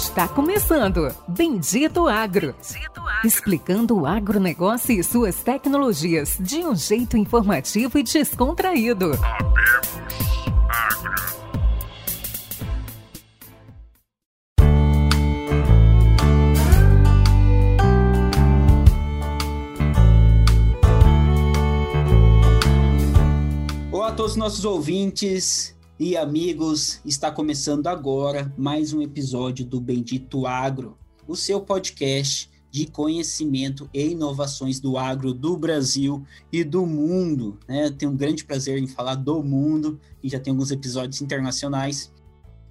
Está começando Bendito Agro. Bendito Agro. Explicando o agronegócio e suas tecnologias de um jeito informativo e descontraído. Agro. Olá a todos os nossos ouvintes e amigos, está começando agora mais um episódio do Bendito Agro, o seu podcast de conhecimento e inovações do agro do Brasil e do mundo. Né? Tenho um grande prazer em falar do mundo e já tem alguns episódios internacionais.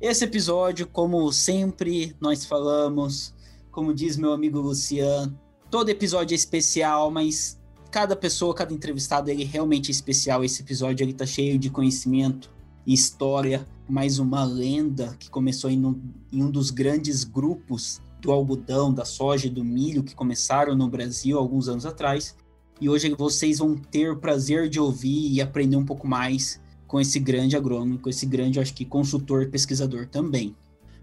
Esse episódio, como sempre nós falamos, como diz meu amigo Luciano, todo episódio é especial, mas cada pessoa, cada entrevistado, ele realmente é especial. Esse episódio ele tá cheio de conhecimento, história, mais uma lenda que começou em um, em um dos grandes grupos do algodão, da soja e do milho que começaram no Brasil alguns anos atrás. E hoje vocês vão ter o prazer de ouvir e aprender um pouco mais com esse grande agrônomo, com esse grande, acho que, consultor pesquisador também.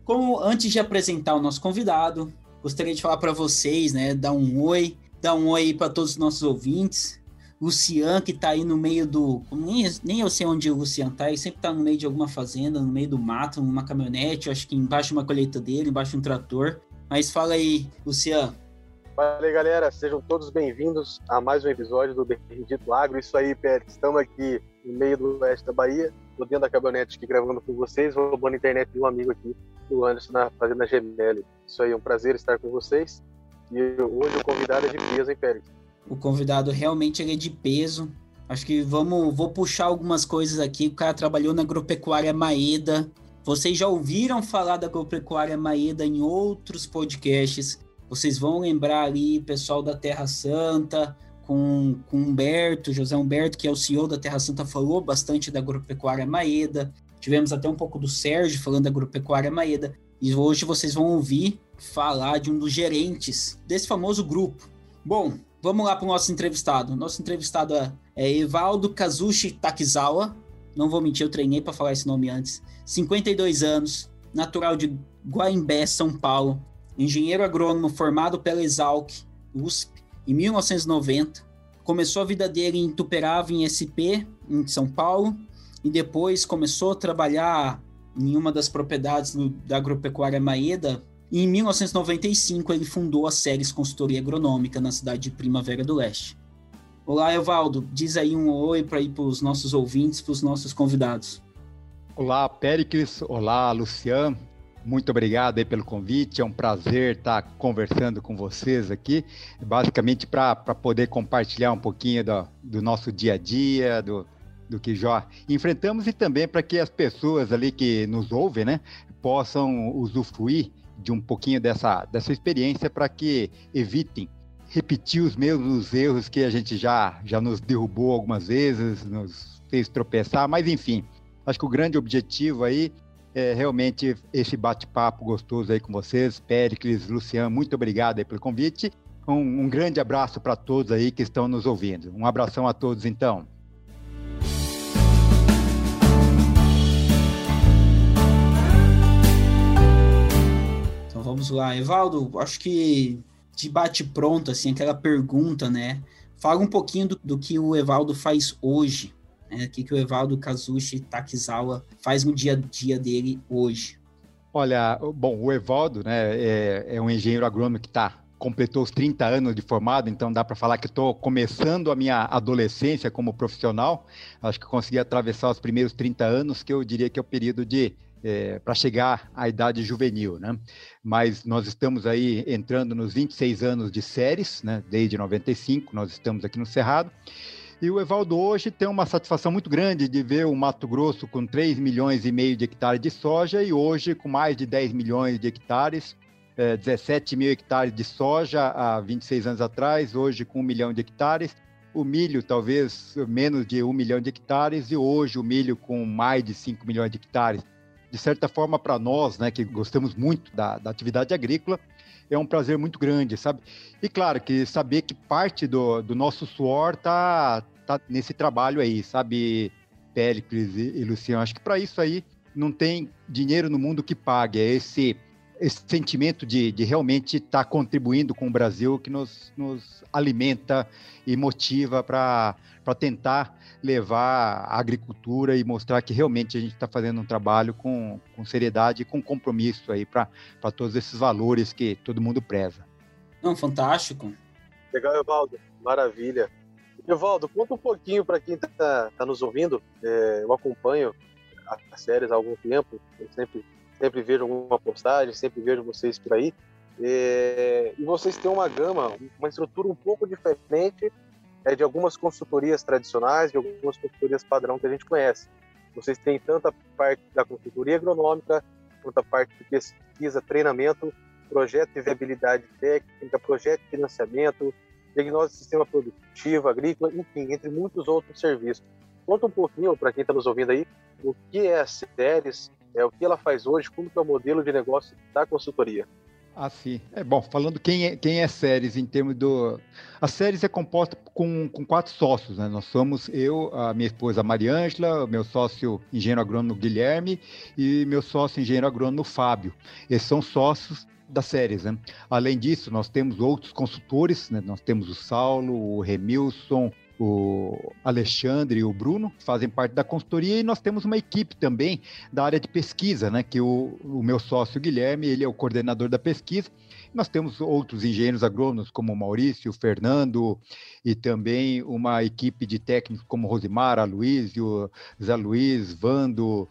Como antes de apresentar o nosso convidado, gostaria de falar para vocês, né, dar um oi, dar um oi para todos os nossos ouvintes, Lucian, que tá aí no meio do. Nem, nem eu sei onde o Lucian tá, ele sempre tá no meio de alguma fazenda, no meio do mato, numa caminhonete, acho que embaixo de uma colheitadeira, embaixo de um trator. Mas fala aí, Lucian. Fala aí, galera, sejam todos bem-vindos a mais um episódio do Bendito Agro. Isso aí, Pérez, estamos aqui no meio do oeste da Bahia, tô dentro da caminhonete aqui gravando com vocês, roubando a internet de um amigo aqui, do Anderson, na Fazenda Gemelli. Isso aí, é um prazer estar com vocês. E hoje o convidado é de peso, hein, Pérez? O convidado realmente ele é de peso. Acho que vamos, vou puxar algumas coisas aqui. O cara trabalhou na agropecuária Maeda. Vocês já ouviram falar da agropecuária Maeda em outros podcasts. Vocês vão lembrar ali, pessoal da Terra Santa, com, com Humberto, José Humberto, que é o CEO da Terra Santa, falou bastante da agropecuária Maeda. Tivemos até um pouco do Sérgio falando da agropecuária Maeda. E hoje vocês vão ouvir falar de um dos gerentes desse famoso grupo. Bom, Vamos lá para o nosso entrevistado. Nosso entrevistado é, é Evaldo Kazushi Takizawa. Não vou mentir, eu treinei para falar esse nome antes. 52 anos, natural de Guaimbé, São Paulo. Engenheiro agrônomo formado pela Exalc, USP, em 1990. Começou a vida dele em Tuperava, em SP, em São Paulo. E depois começou a trabalhar em uma das propriedades do, da agropecuária Maeda, e em 1995 ele fundou a Séries Consultoria Agronômica na cidade de Primavera do Leste. Olá, Evaldo, diz aí um oi para para os nossos ouvintes, para os nossos convidados. Olá, Péricles. Olá, Luciano. Muito obrigado aí pelo convite. É um prazer estar conversando com vocês aqui, basicamente para poder compartilhar um pouquinho do, do nosso dia a dia, do, do que já enfrentamos e também para que as pessoas ali que nos ouvem, né, possam usufruir de um pouquinho dessa, dessa experiência para que evitem repetir os mesmos erros que a gente já, já nos derrubou algumas vezes, nos fez tropeçar, mas enfim, acho que o grande objetivo aí é realmente esse bate-papo gostoso aí com vocês, Péricles, Luciano, muito obrigado aí pelo convite. Um, um grande abraço para todos aí que estão nos ouvindo. Um abração a todos então. Vamos lá. Evaldo, acho que de bate pronto, assim, aquela pergunta, né? Fala um pouquinho do, do que o Evaldo faz hoje, né? O que, que o Evaldo Kazushi Takizawa faz no dia a dia dele hoje. Olha, bom, o Evaldo, né, é, é um engenheiro agrônomo que está completou os 30 anos de formado, então dá para falar que estou começando a minha adolescência como profissional. Acho que consegui atravessar os primeiros 30 anos, que eu diria que é o período de é, para chegar à idade juvenil, né? Mas nós estamos aí entrando nos 26 anos de séries, né? Desde 95, nós estamos aqui no Cerrado. E o Evaldo hoje tem uma satisfação muito grande de ver o Mato Grosso com 3 milhões e meio de hectares de soja e hoje com mais de 10 milhões de hectares, é, 17 mil hectares de soja há 26 anos atrás, hoje com 1 milhão de hectares. O milho, talvez menos de 1 milhão de hectares, e hoje o milho com mais de 5 milhões de hectares de certa forma, para nós, né, que gostamos muito da, da, atividade agrícola, é um prazer muito grande, sabe? E claro que saber que parte do, do nosso suor tá, tá nesse trabalho aí, sabe, Péricles e, e Luciano? Acho que para isso aí não tem dinheiro no mundo que pague, é esse esse sentimento de, de realmente estar tá contribuindo com o Brasil que nos, nos alimenta e motiva para tentar levar a agricultura e mostrar que realmente a gente está fazendo um trabalho com, com seriedade e com compromisso aí para todos esses valores que todo mundo preza. Não, fantástico. Legal, Evaldo. Maravilha. Evaldo, conta um pouquinho para quem está tá nos ouvindo. É, eu acompanho as séries há algum tempo, eu sempre sempre vejo alguma postagem, sempre vejo vocês por aí. É, e vocês têm uma gama, uma estrutura um pouco diferente é, de algumas consultorias tradicionais, de algumas consultorias padrão que a gente conhece. Vocês têm tanta parte da consultoria agronômica, quanto a parte de pesquisa, treinamento, projeto de viabilidade técnica, projeto de financiamento, diagnóstico de sistema produtivo, agrícola, enfim, entre muitos outros serviços. Conta um pouquinho para quem está nos ouvindo aí o que é a séries é o que ela faz hoje, como que é o modelo de negócio da consultoria. Ah, sim. É bom, falando quem é, quem é Séries em termos do. A Séries é composta com, com quatro sócios, né? Nós somos eu, a minha esposa Mariângela, meu sócio engenheiro agrônomo Guilherme e meu sócio engenheiro agrônomo Fábio. Esses são sócios das séries, né? Além disso, nós temos outros consultores, né? Nós temos o Saulo, o Remilson, o Alexandre e o Bruno, que fazem parte da consultoria, e nós temos uma equipe também da área de pesquisa, né? Que o, o meu sócio Guilherme, ele é o coordenador da pesquisa. Nós temos outros engenheiros agrônomos, como o Maurício, o Fernando, e também uma equipe de técnicos como Rosimar, Aloysio, Zé Luiz, Vando,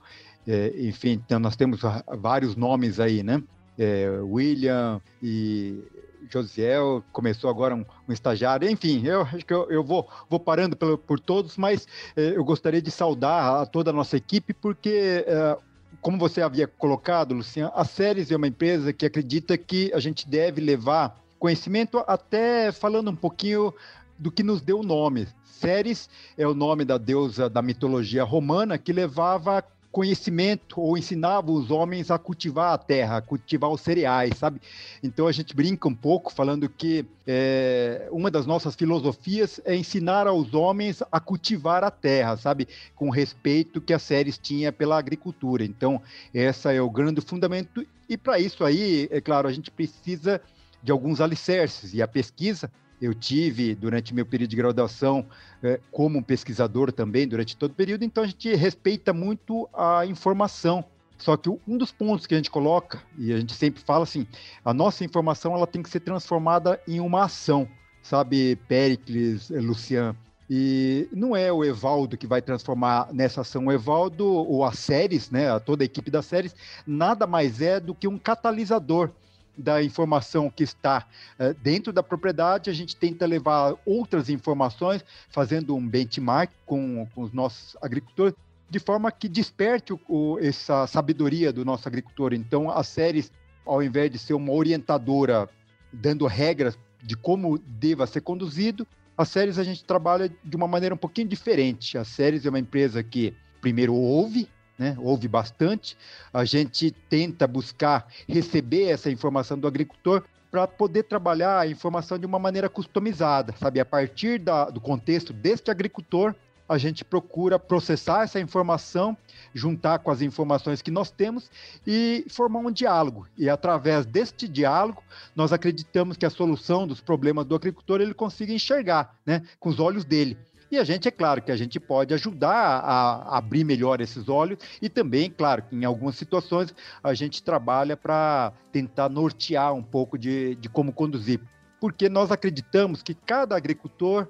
é, enfim, então nós temos vários nomes aí, né? É, William e Josiel, começou agora um, um, estagiário, enfim, eu acho que eu, eu vou, vou parando por todos, mas eh, eu gostaria de saudar a toda a nossa equipe, porque, eh, como você havia colocado, Luciano, a Séries é uma empresa que acredita que a gente deve levar conhecimento, até falando um pouquinho do que nos deu o nome. Ceres é o nome da deusa da mitologia romana que levava conhecimento ou ensinava os homens a cultivar a terra, a cultivar os cereais, sabe? Então a gente brinca um pouco falando que é, uma das nossas filosofias é ensinar aos homens a cultivar a terra, sabe? Com respeito que a Séries tinha pela agricultura. Então, essa é o grande fundamento. E para isso aí, é claro, a gente precisa de alguns alicerces. E a pesquisa eu tive durante meu período de graduação é, como pesquisador também durante todo o período, então a gente respeita muito a informação. Só que um dos pontos que a gente coloca, e a gente sempre fala assim, a nossa informação ela tem que ser transformada em uma ação, sabe, Pericles, eh, Lucian? E não é o Evaldo que vai transformar nessa ação. O Evaldo, ou a Séries, né, toda a equipe da Séries, nada mais é do que um catalisador da informação que está uh, dentro da propriedade, a gente tenta levar outras informações, fazendo um benchmark com, com os nossos agricultores, de forma que desperte o, o, essa sabedoria do nosso agricultor. Então, as séries, ao invés de ser uma orientadora dando regras de como deva ser conduzido, as séries a gente trabalha de uma maneira um pouquinho diferente. A séries é uma empresa que primeiro ouve, né? Houve bastante. A gente tenta buscar receber essa informação do agricultor para poder trabalhar a informação de uma maneira customizada, sabe? A partir da, do contexto deste agricultor, a gente procura processar essa informação, juntar com as informações que nós temos e formar um diálogo. E através deste diálogo, nós acreditamos que a solução dos problemas do agricultor ele consiga enxergar, né, com os olhos dele. E a gente, é claro, que a gente pode ajudar a abrir melhor esses olhos e também, claro, que em algumas situações a gente trabalha para tentar nortear um pouco de, de como conduzir. Porque nós acreditamos que cada agricultor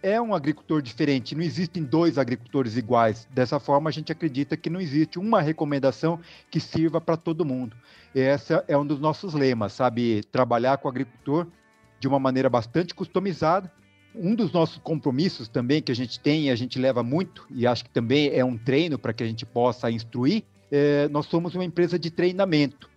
é um agricultor diferente, não existem dois agricultores iguais. Dessa forma, a gente acredita que não existe uma recomendação que sirva para todo mundo. Esse é um dos nossos lemas, sabe? Trabalhar com o agricultor de uma maneira bastante customizada um dos nossos compromissos também que a gente tem, a gente leva muito, e acho que também é um treino para que a gente possa instruir, é, nós somos uma empresa de treinamento.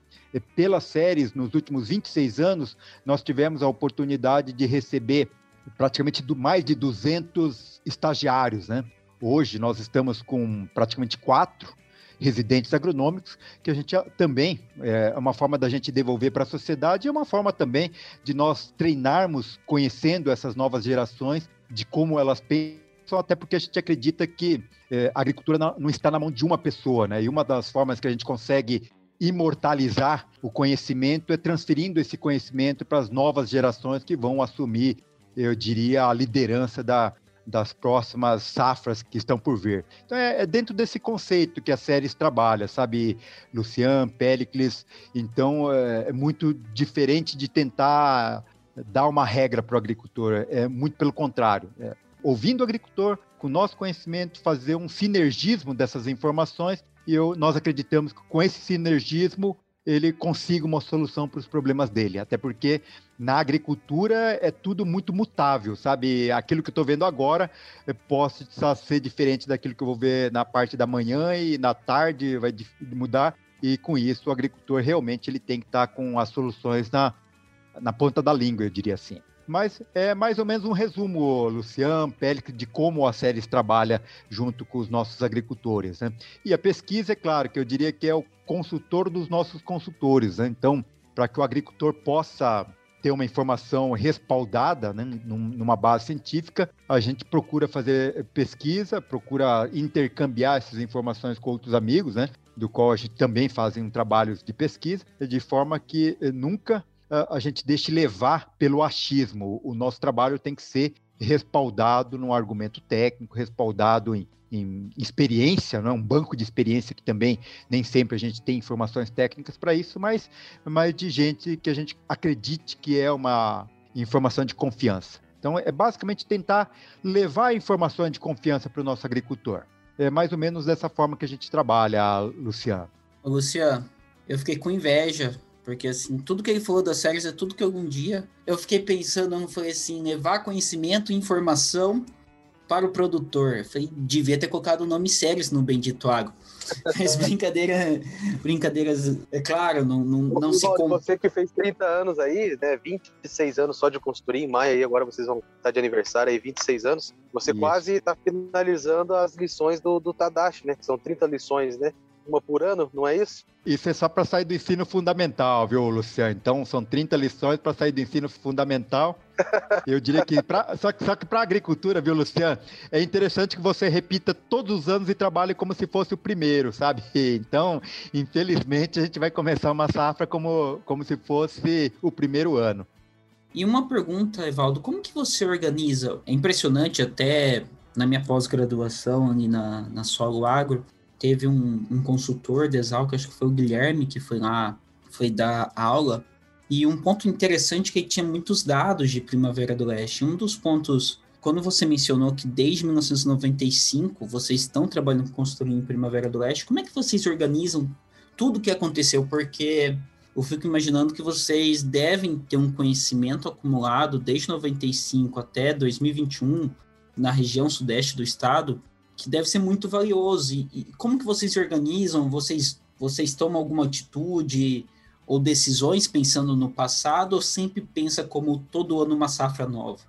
Pelas séries, nos últimos 26 anos, nós tivemos a oportunidade de receber praticamente do, mais de 200 estagiários, né? Hoje nós estamos com praticamente quatro residentes agronômicos, que a gente também é uma forma da gente devolver para a sociedade é uma forma também de nós treinarmos, conhecendo essas novas gerações, de como elas pensam, até porque a gente acredita que é, a agricultura não está na mão de uma pessoa, né? E uma das formas que a gente consegue imortalizar o conhecimento é transferindo esse conhecimento para as novas gerações que vão assumir, eu diria, a liderança da, das próximas safras que estão por vir. Então é, é, dentro desse conceito que a série trabalha, sabe, Lucian, Pericles. Então é, é muito diferente de tentar dar uma regra para o agricultor. É muito pelo contrário. É, ouvindo o agricultor, com o nosso conhecimento, fazer um sinergismo dessas informações. E eu, nós acreditamos que com esse sinergismo ele consiga uma solução para os problemas dele. Até porque na agricultura é tudo muito mutável, sabe? Aquilo que eu estou vendo agora pode ser diferente daquilo que eu vou ver na parte da manhã e na tarde vai mudar. E com isso o agricultor realmente ele tem que estar tá com as soluções na, na ponta da língua, eu diria assim. Mas é mais ou menos um resumo, Luciano, Pélic, de como a Séries trabalha junto com os nossos agricultores. Né? E a pesquisa, é claro, que eu diria que é o consultor dos nossos consultores. Né? Então, para que o agricultor possa ter uma informação respaldada né, numa base científica, a gente procura fazer pesquisa, procura intercambiar essas informações com outros amigos, né, do qual a gente também fazem trabalhos de pesquisa, de forma que nunca a gente deixe levar pelo achismo. O nosso trabalho tem que ser respaldado num argumento técnico, respaldado em, em experiência, não é um banco de experiência que também nem sempre a gente tem informações técnicas para isso, mas, mas de gente que a gente acredite que é uma informação de confiança. Então é basicamente tentar levar informações de confiança para o nosso agricultor. É mais ou menos dessa forma que a gente trabalha, Luciano. Luciano, eu fiquei com inveja porque, assim, tudo que ele falou das séries é tudo que algum dia eu fiquei pensando, eu falei assim, levar conhecimento e informação para o produtor. Eu falei, devia ter colocado o nome séries no Bendito Água. Mas brincadeira, brincadeiras, é claro, não, não, não se... Com... Você que fez 30 anos aí, né, 26 anos só de construir em maio, aí agora vocês vão estar de aniversário aí, 26 anos, você Isso. quase está finalizando as lições do, do Tadashi, né, que são 30 lições, né? Uma por ano, não é isso? Isso é só para sair do ensino fundamental, viu, Luciano? Então, são 30 lições para sair do ensino fundamental. Eu diria que, pra, só, só que para a agricultura, viu, Luciano? É interessante que você repita todos os anos e trabalhe como se fosse o primeiro, sabe? Então, infelizmente, a gente vai começar uma safra como, como se fosse o primeiro ano. E uma pergunta, Evaldo, como que você organiza? É impressionante até na minha pós-graduação ali na, na Solo Agro, teve um, um consultor de Exalc, acho que foi o Guilherme, que foi lá, foi dar aula, e um ponto interessante é que ele tinha muitos dados de Primavera do Leste. Um dos pontos, quando você mencionou que desde 1995 vocês estão trabalhando com Primavera do Leste, como é que vocês organizam tudo o que aconteceu? Porque eu fico imaginando que vocês devem ter um conhecimento acumulado desde 95 até 2021 na região sudeste do estado que deve ser muito valioso. E, e, como que vocês se organizam? Vocês, vocês tomam alguma atitude ou decisões pensando no passado ou sempre pensa como todo ano uma safra nova?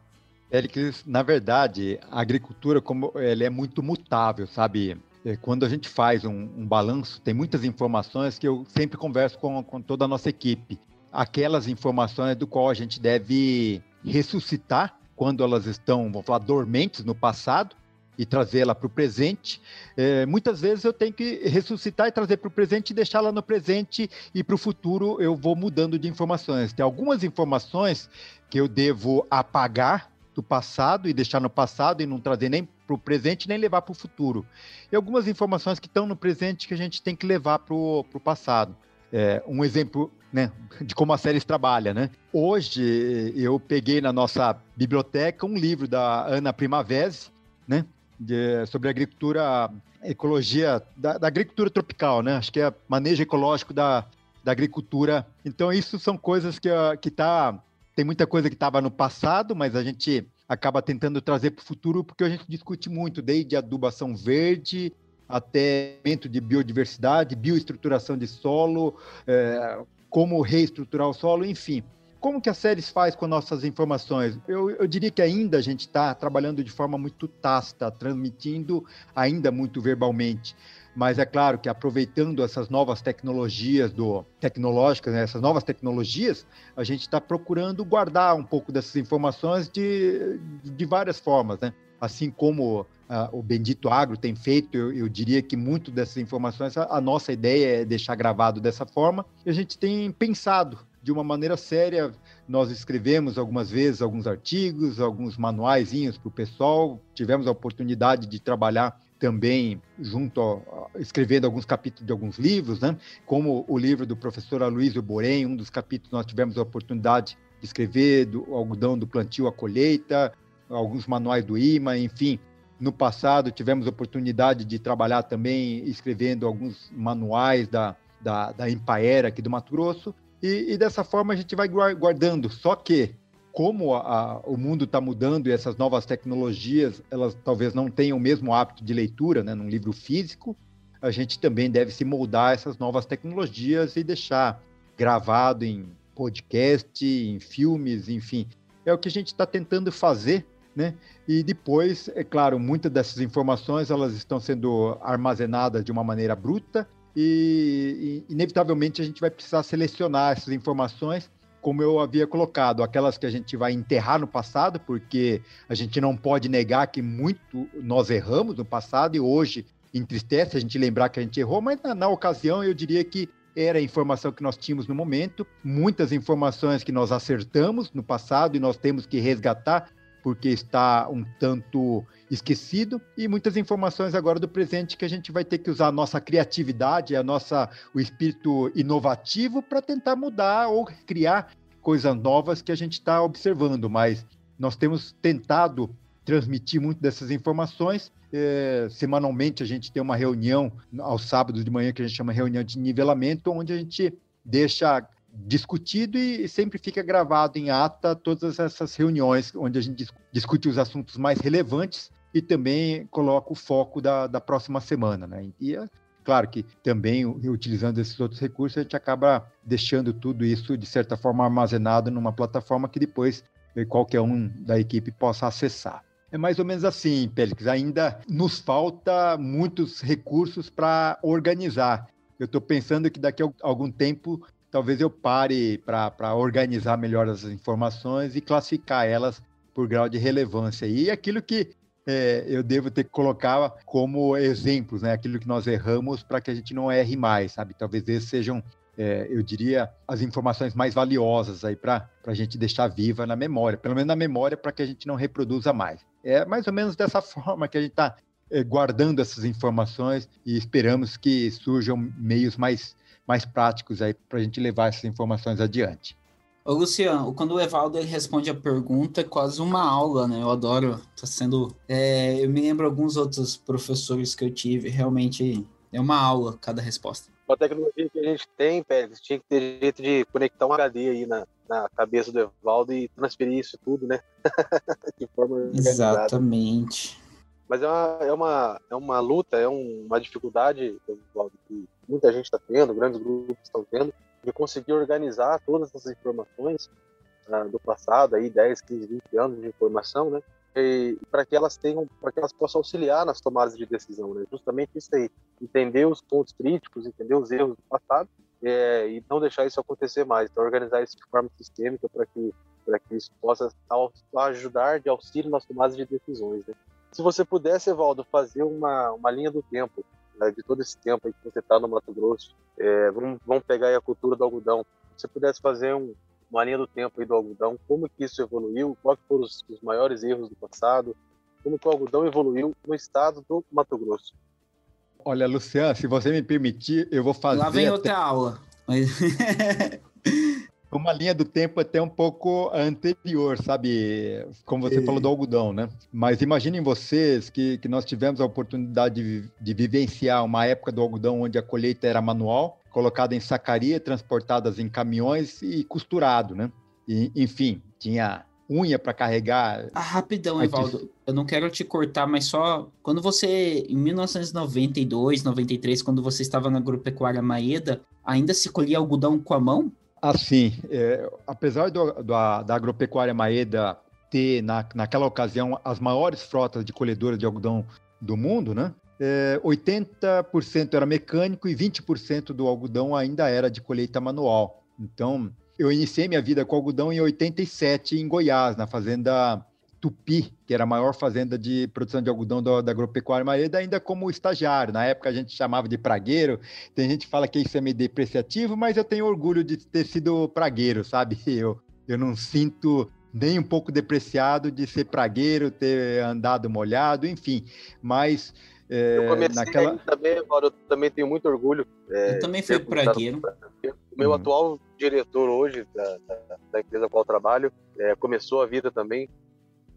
Eric, na verdade, a agricultura como ela é muito mutável, sabe? É, quando a gente faz um, um balanço, tem muitas informações que eu sempre converso com, com toda a nossa equipe. Aquelas informações do qual a gente deve ressuscitar quando elas estão, vamos falar, dormentes no passado, e trazê-la para o presente. É, muitas vezes eu tenho que ressuscitar e trazer para o presente e deixá-la no presente e para o futuro eu vou mudando de informações. Tem algumas informações que eu devo apagar do passado e deixar no passado e não trazer nem para o presente nem levar para o futuro. E algumas informações que estão no presente que a gente tem que levar para o passado. É, um exemplo né, de como a série trabalha, né? Hoje eu peguei na nossa biblioteca um livro da Ana Primavesi, né? De, sobre agricultura, ecologia, da, da, agricultura tropical, né? Acho que é manejo ecológico da, da agricultura. Então, isso são coisas que, que tá. Tem muita coisa que estava no passado, mas a gente acaba tentando trazer para o futuro, porque a gente discute muito, desde adubação verde até de biodiversidade, bioestruturação de solo, é, como reestruturar o solo, enfim. Como que a séries faz com nossas informações? Eu, eu diria que ainda a gente está trabalhando de forma muito tácita, transmitindo ainda muito verbalmente. Mas é claro que aproveitando essas novas tecnologias do tecnológicas, né, essas novas tecnologias, a gente está procurando guardar um pouco dessas informações de, de várias formas, né? assim como uh, o Bendito Agro tem feito, eu, eu, diria que muito dessas informações, a, a nossa ideia é deixar gravado dessa forma, e a gente tem pensado de uma maneira séria. Nós escrevemos algumas vezes alguns artigos, alguns manuaizinhos para o pessoal, tivemos a oportunidade de trabalhar também junto a, escrevendo alguns capítulos de alguns livros, né? como o livro do professor Aloysio Borém, um dos capítulos nós tivemos a oportunidade de escrever do algodão do plantio à colheita, alguns manuais do IMA, enfim. No passado tivemos a oportunidade de trabalhar também escrevendo alguns manuais da, da, da Empaera aqui do Mato Grosso, e, e dessa forma a gente vai guardando. Só que como a, a, o mundo está mudando e essas novas tecnologias, elas talvez não tenham o mesmo hábito de leitura, né, num livro físico, a gente também deve se moldar a essas novas tecnologias e deixar gravado em podcast, em filmes, enfim. É o que a gente está tentando fazer, né? E depois, é claro, muitas dessas informações elas estão sendo armazenadas de uma maneira bruta e, e inevitavelmente a gente vai precisar selecionar essas informações como eu havia colocado, aquelas que a gente vai enterrar no passado, porque a gente não pode negar que muito nós erramos no passado e hoje entristece a gente lembrar que a gente errou, mas na, na ocasião eu diria que era a informação que nós tínhamos no momento, muitas informações que nós acertamos no passado e nós temos que resgatar porque está um tanto esquecido e muitas informações agora do presente que a gente vai ter que usar a nossa criatividade, a nossa o espírito inovativo para tentar mudar ou criar coisas novas que a gente está observando, mas nós temos tentado transmitir muito dessas informações. É, semanalmente a gente tem uma reunião aos sábados de manhã que a gente chama reunião de nivelamento, onde a gente deixa discutido e sempre fica gravado em ata todas essas reuniões onde a gente discute os assuntos mais relevantes e também coloca o foco da, da próxima semana, né? E é claro que também utilizando esses outros recursos a gente acaba deixando tudo isso de certa forma armazenado numa plataforma que depois eh, qualquer um da equipe possa acessar. É mais ou menos assim, Pélix. Ainda nos falta muitos recursos para organizar. Eu estou pensando que daqui a algum tempo talvez eu pare para organizar melhor as informações e classificar elas por grau de relevância. E aquilo que é, eu devo ter que colocar como exemplos, né? Aquilo que nós erramos para que a gente não erre mais, sabe? Talvez esses sejam, é, eu diria, as informações mais valiosas aí para a gente deixar viva na memória, pelo menos na memória, para que a gente não reproduza mais. É mais ou menos dessa forma que a gente está é, guardando essas informações e esperamos que surjam meios mais mais práticos aí para a gente levar essas informações adiante. Ô, Luciano, quando o Evaldo ele responde a pergunta, é quase uma aula, né? Eu adoro, tá sendo... É, eu me lembro alguns outros professores que eu tive, realmente é uma aula cada resposta. Com a tecnologia que a gente tem, Pérez, tinha que ter jeito de conectar um HD aí na, na cabeça do Evaldo e transferir isso tudo, né? de forma organizada. Exatamente. Mas é uma, é uma, é uma luta, é um, uma dificuldade que muita gente está tendo, grandes grupos estão tendo, de conseguir organizar todas essas informações uh, do passado, aí 10, 15, 20 anos de informação, né? para que elas tenham, para que elas possam auxiliar nas tomadas de decisão, né? Justamente isso aí, entender os pontos críticos, entender os erros do passado é, e não deixar isso acontecer mais. Então, organizar isso de forma sistêmica para que para que isso possa ajudar de auxílio nas tomadas de decisões. Né? Se você pudesse, Evaldo, fazer uma, uma linha do tempo, né, de todo esse tempo que você está no Mato Grosso, é, vamos, vamos pegar a cultura do algodão. Se você pudesse fazer um, uma linha do tempo aí do algodão, como que isso evoluiu, quais foram os, os maiores erros do passado, como que o algodão evoluiu no estado do Mato Grosso. Olha, Luciano, se você me permitir, eu vou fazer. Lá vem até... outra aula. Mas... uma linha do tempo até um pouco anterior, sabe? Como você falou do algodão, né? Mas imaginem vocês que, que nós tivemos a oportunidade de, de vivenciar uma época do algodão onde a colheita era manual, colocada em sacaria, transportadas em caminhões e costurado, né? E, enfim, tinha unha para carregar. Ah, rapidão, Evaldo. Eu não quero te cortar, mas só quando você, em 1992, 93, quando você estava na agropecuária Maeda, ainda se colhia algodão com a mão? Assim, é, apesar do, do, da agropecuária Maeda ter, na, naquela ocasião, as maiores frotas de colhedoras de algodão do mundo, né? É, 80% era mecânico e 20% do algodão ainda era de colheita manual. Então, eu iniciei minha vida com algodão em 87 em Goiás, na fazenda Tupi, que era a maior fazenda de produção de algodão da, da agropecuária Maeda, ainda como estagiário. Na época a gente chamava de pragueiro. Tem gente que fala que isso é meio depreciativo, mas eu tenho orgulho de ter sido pragueiro, sabe? Eu, eu não sinto nem um pouco depreciado de ser pragueiro, ter andado molhado, enfim. Mas é, eu comecei naquela... também, agora eu também tenho muito orgulho. É, eu também fui pragueiro. O meu uhum. atual diretor hoje da, da, da empresa com qual trabalho é, começou a vida também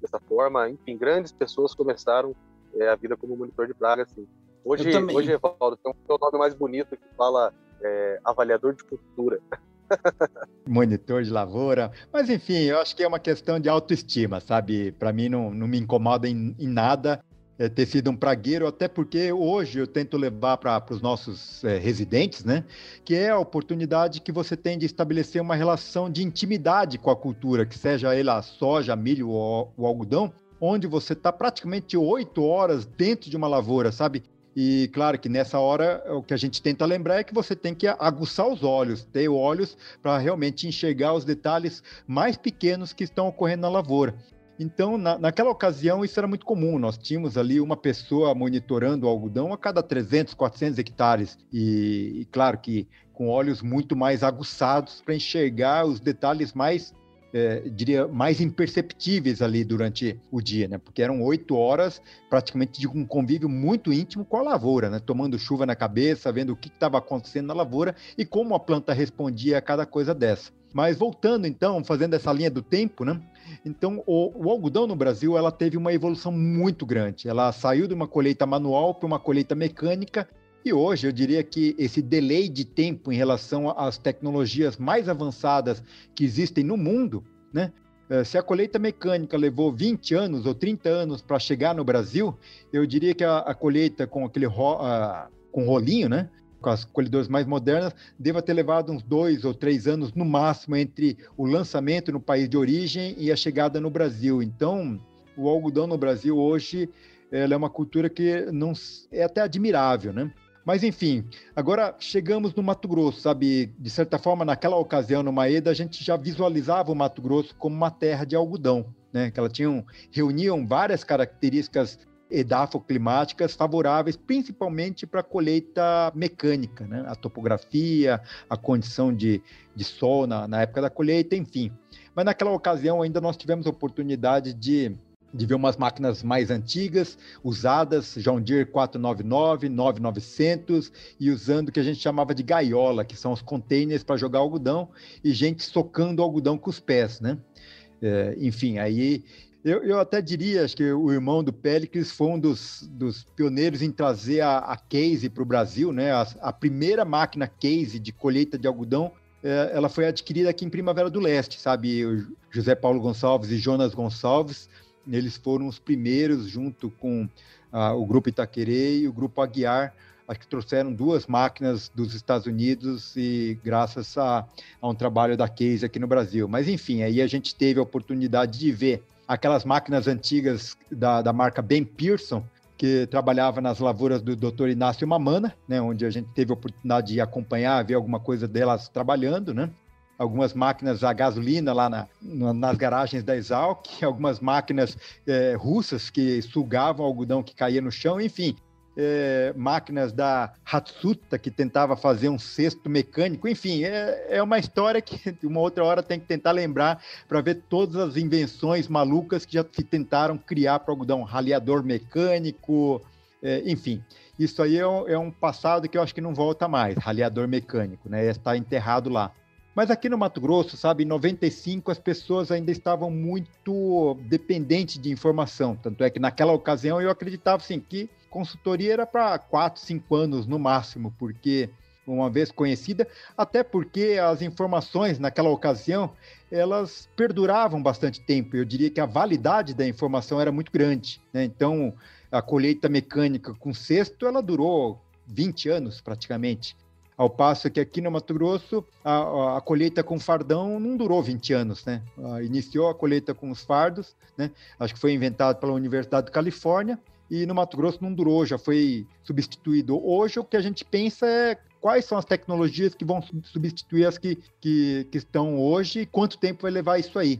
dessa forma. Enfim, grandes pessoas começaram é, a vida como monitor de praga, assim. Hoje, hoje Evaldo, tem um nome mais bonito que fala é, avaliador de cultura. Monitor de lavoura. Mas, enfim, eu acho que é uma questão de autoestima, sabe? Para mim, não, não me incomoda em, em nada é, ter sido um pragueiro, até porque hoje eu tento levar para os nossos é, residentes, né? Que é a oportunidade que você tem de estabelecer uma relação de intimidade com a cultura, que seja ela a soja, milho ou o algodão, onde você está praticamente oito horas dentro de uma lavoura, sabe? E claro que nessa hora o que a gente tenta lembrar é que você tem que aguçar os olhos, ter olhos para realmente enxergar os detalhes mais pequenos que estão ocorrendo na lavoura. Então, na, naquela ocasião, isso era muito comum. Nós tínhamos ali uma pessoa monitorando o algodão a cada 300, 400 hectares. E, e claro que com olhos muito mais aguçados para enxergar os detalhes mais é, diria, mais imperceptíveis ali durante o dia, né? Porque eram oito horas praticamente de um convívio muito íntimo com a lavoura, né? Tomando chuva na cabeça, vendo o que estava acontecendo na lavoura e como a planta respondia a cada coisa dessa. Mas voltando então, fazendo essa linha do tempo, né? Então, o, o, algodão no Brasil, ela teve uma evolução muito grande. Ela saiu de uma colheita manual para uma colheita mecânica e hoje eu diria que esse delay de tempo em relação às tecnologias mais avançadas que existem no mundo, né? Eh, se a colheita mecânica levou 20 anos ou 30 anos para chegar no Brasil, eu diria que a, a colheita com aquele ro, a, com rolinho, né? com as colhedoras mais modernas, deva ter levado uns dois ou três anos no máximo entre o lançamento no país de origem e a chegada no Brasil. Então, o algodão no Brasil hoje é uma cultura que não é até admirável, né? Mas enfim, agora chegamos no Mato Grosso, sabe? De certa forma, naquela ocasião, no Maeda, a gente já visualizava o Mato Grosso como uma terra de algodão, né? Que ela tinham reuniam várias características edafoclimáticas favoráveis principalmente para a colheita mecânica, né? a topografia, a condição de, de sol na, na época da colheita, enfim. Mas naquela ocasião ainda nós tivemos a oportunidade de, de ver umas máquinas mais antigas, usadas, John Deere 499, 9900, e usando o que a gente chamava de gaiola, que são os containers para jogar algodão, e gente socando algodão com os pés, né? É, enfim, aí eu, eu até diria, acho que o irmão do Péricles foi um dos, dos pioneiros em trazer a, a case para o Brasil, né? A, a, primeira máquina case de colheita de algodão, é, ela foi adquirida aqui em Primavera do Leste, sabe? O José Paulo Gonçalves e Jonas Gonçalves, eles foram os primeiros, junto com ah, o Grupo Itaquerê e o Grupo Aguiar, que trouxeram duas máquinas dos Estados Unidos e graças a, a um trabalho da Case aqui no Brasil. Mas enfim, aí a gente teve a oportunidade de ver aquelas máquinas antigas da, da marca Ben Pearson, que trabalhava nas lavouras do Dr. Inácio Mamana, né, onde a gente teve a oportunidade de acompanhar, ver alguma coisa delas trabalhando, né? Algumas máquinas a gasolina lá na, nas garagens da Exalc, algumas máquinas é, russas que sugavam algodão que caía no chão, enfim, é, máquinas da Hatsuta que tentava fazer um cesto mecânico, enfim, é, é uma história que uma outra hora tem que tentar lembrar para ver todas as invenções malucas que já se tentaram criar para algodão, raleador mecânico, é, enfim. Isso aí é um, é um, passado que eu acho que não volta mais, raleador mecânico, né? Está enterrado lá. Mas aqui no Mato Grosso, sabe, em 95 as pessoas ainda estavam muito dependentes de informação. Tanto é que naquela ocasião eu acreditava assim, que consultoria era para 4, 5 anos no máximo, porque uma vez conhecida, até porque as informações naquela ocasião elas perduravam bastante tempo. Eu diria que a validade da informação era muito grande. Né? Então, a colheita mecânica com cesto ela durou 20 anos praticamente. Ao passo que aqui no Mato Grosso, a, a, colheita com fardão não durou 20 anos, né? iniciou a colheita com os fardos, né? Acho que foi inventado pela Universidade de Califórnia e no Mato Grosso não durou, já foi substituído. Hoje o que a gente pensa é quais são as tecnologias que vão substituir as que, que, que estão hoje e quanto tempo vai levar isso aí.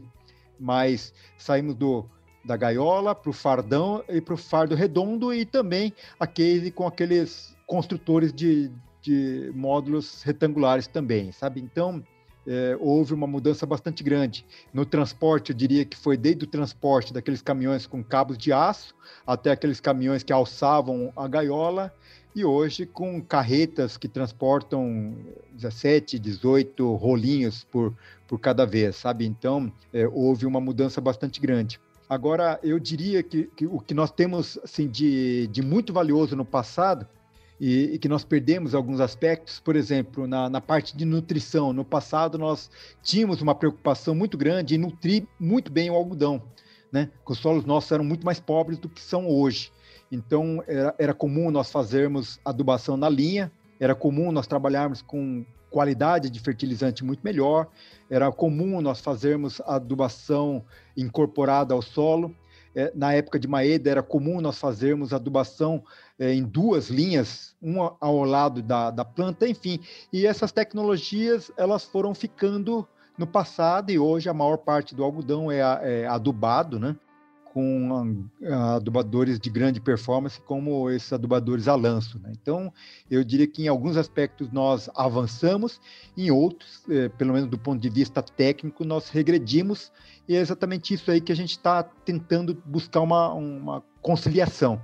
Mas saímos do da gaiola para o fardão e para o fardo redondo e também a case com aqueles construtores de, de módulos retangulares também, sabe? Então, é, houve uma mudança bastante grande. No transporte, eu diria que foi desde o transporte daqueles caminhões com cabos de aço até aqueles caminhões que alçavam a gaiola e hoje com carretas que transportam 17, 18 rolinhos por, por cada vez, sabe? Então, é, houve uma mudança bastante grande. Agora, eu diria que, que o que nós temos assim, de, de muito valioso no passado e, e, que nós perdemos alguns aspectos, por exemplo, na, na parte de nutrição. No passado, nós tínhamos uma preocupação muito grande em nutrir muito bem o algodão, né? os solos nossos eram muito mais pobres do que são hoje. Então, era, era comum nós fazermos adubação na linha, era comum nós trabalharmos com qualidade de fertilizante muito melhor, era comum nós fazermos adubação incorporada ao solo, na época de Maeda, era comum nós fazermos adubação é, em duas linhas, uma ao lado da, da planta, enfim. E essas tecnologias, elas foram ficando no passado e hoje a maior parte do algodão é, é adubado, né? Com adubadores de grande performance, como esses adubadores a lanço. Né? Então, eu diria que em alguns aspectos nós avançamos, em outros, eh, pelo menos do ponto de vista técnico, nós regredimos, e é exatamente isso aí que a gente está tentando buscar uma, uma conciliação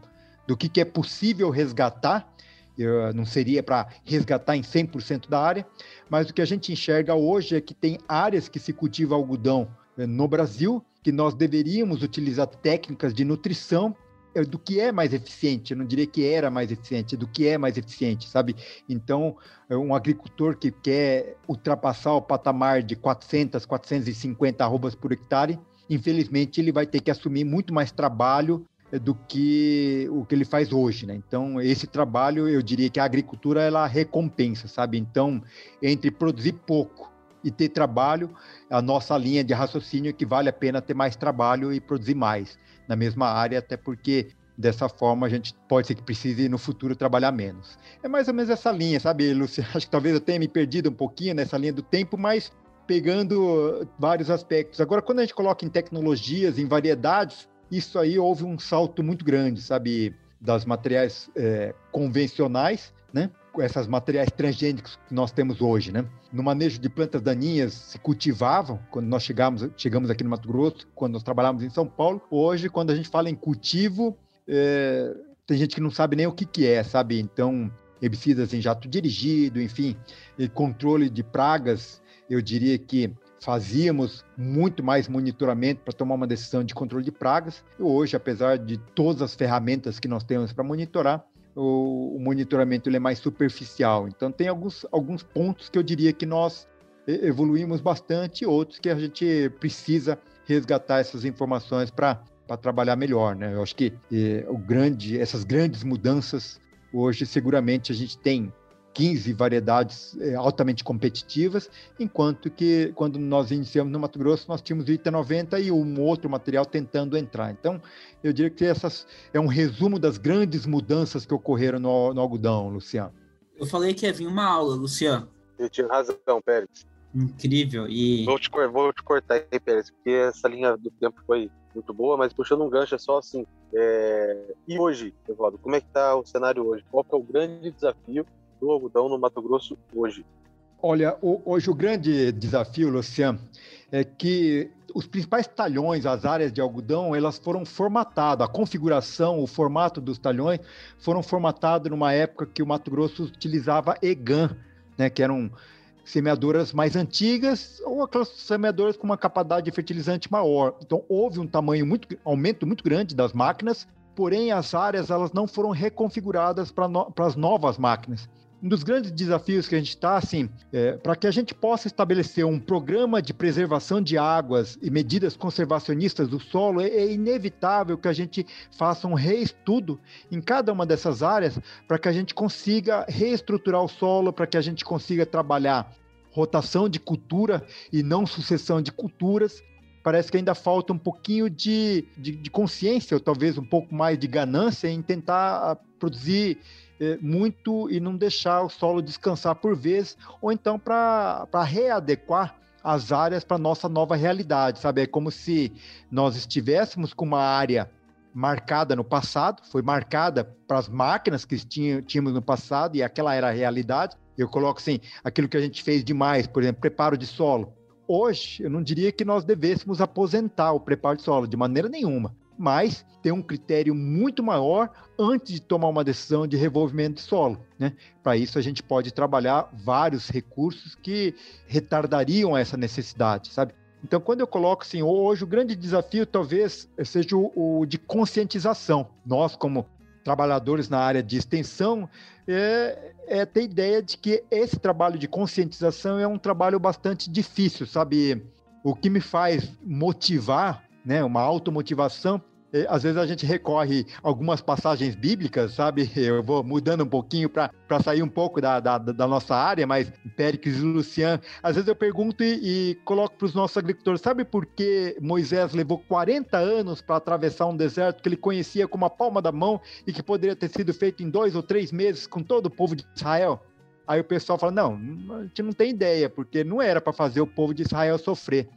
do que, que é possível resgatar. Eu não seria para resgatar em 100% da área, mas o que a gente enxerga hoje é que tem áreas que se cultiva algodão eh, no Brasil que nós deveríamos utilizar técnicas de nutrição é, do que é mais eficiente, eu não diria que era mais eficiente, do que é mais eficiente, sabe? Então, é um agricultor que quer ultrapassar o patamar de 400, 450 arrobas por hectare, infelizmente ele vai ter que assumir muito mais trabalho é, do que o que ele faz hoje, né? Então, esse trabalho, eu diria que a agricultura ela recompensa, sabe? Então, entre produzir pouco e ter trabalho, a nossa linha de raciocínio é que vale a pena ter mais trabalho e produzir mais na mesma área, até porque dessa forma a gente pode ser que precise no futuro trabalhar menos. É mais ou menos essa linha, sabe, Lúcia? Acho que talvez eu tenha me perdido um pouquinho nessa linha do tempo, mas pegando vários aspectos. Agora, quando a gente coloca em tecnologias, em variedades, isso aí houve um salto muito grande, sabe, das materiais é, convencionais, né? Essas materiais transgênicos que nós temos hoje, né? no manejo de plantas daninhas se cultivavam quando nós chegamos, chegamos aqui no Mato Grosso, quando nós trabalhávamos em São Paulo. Hoje, quando a gente fala em cultivo, é, tem gente que não sabe nem o que, que é, sabe? Então, herbicidas em jato dirigido, enfim, controle de pragas, eu diria que fazíamos muito mais monitoramento para tomar uma decisão de controle de pragas. E hoje, apesar de todas as ferramentas que nós temos para monitorar, o, o monitoramento é mais superficial. Então, tem alguns, alguns pontos que eu diria que nós evoluímos bastante, outros que a gente precisa resgatar essas informações para trabalhar melhor, né? Eu acho que eh, o grande, essas grandes mudanças hoje seguramente a gente tem 15 variedades é, altamente competitivas, enquanto que quando nós iniciamos no Mato Grosso, nós tínhamos ITA 90 e um outro material tentando entrar. Então, eu diria que essas é um resumo das grandes mudanças que ocorreram no, no algodão, Luciano. Eu falei que ia vir uma aula, Luciano. Eu tinha razão, Pérez. Incrível. E... Vou te, vou te cortar aí, Pérez, porque essa linha do tempo foi muito boa, mas puxando um gancho é só assim. É... E hoje, Evaldo, como é que está o cenário hoje? Qual é o grande desafio do algodão no Mato Grosso hoje? Olha, hoje o grande desafio, Luciano, é que os principais talhões, as áreas de algodão, elas foram formatadas. A configuração, o formato dos talhões foram formatados numa época que o Mato Grosso utilizava EGAN, né, que eram semeadoras mais antigas ou aquelas semeadoras com uma capacidade de fertilizante maior. Então houve um tamanho muito aumento muito grande das máquinas, porém as áreas elas não foram reconfiguradas para no, as novas máquinas um dos grandes desafios que a gente está, assim, é, para que a gente possa estabelecer um programa de preservação de águas e medidas conservacionistas do solo, é, é inevitável que a gente faça um reestudo em cada uma dessas áreas para que a gente consiga reestruturar o solo, para que a gente consiga trabalhar rotação de cultura e não sucessão de culturas. Parece que ainda falta um pouquinho de, de, de consciência, ou talvez um pouco mais de ganância em tentar produzir é, muito e não deixar o solo descansar por vez, ou então para readequar as áreas para nossa nova realidade, sabe? É como se nós estivéssemos com uma área marcada no passado, foi marcada para as máquinas que tínhamos no passado e aquela era a realidade. Eu coloco assim, aquilo que a gente fez demais, por exemplo, preparo de solo. Hoje, eu não diria que nós devêssemos aposentar o preparo de solo, de maneira nenhuma mas ter um critério muito maior antes de tomar uma decisão de revolvimento de solo. Né? Para isso, a gente pode trabalhar vários recursos que retardariam essa necessidade, sabe? Então, quando eu coloco assim, hoje o grande desafio talvez seja o, o de conscientização. Nós, como trabalhadores na área de extensão, é, é ter ideia de que esse trabalho de conscientização é um trabalho bastante difícil, sabe? O que me faz motivar né, uma automotivação. Às vezes a gente recorre a algumas passagens bíblicas, sabe? Eu vou mudando um pouquinho para sair um pouco da, da, da, nossa área, mas Péricles e Lucian, às vezes eu pergunto e, e coloco para os nossos agricultores: sabe por que Moisés levou 40 anos para atravessar um deserto que ele conhecia como a palma da mão e que poderia ter sido feito em dois ou três meses com todo o povo de Israel? Aí o pessoal fala: não, a gente não tem ideia, porque não era para fazer o povo de Israel sofrer.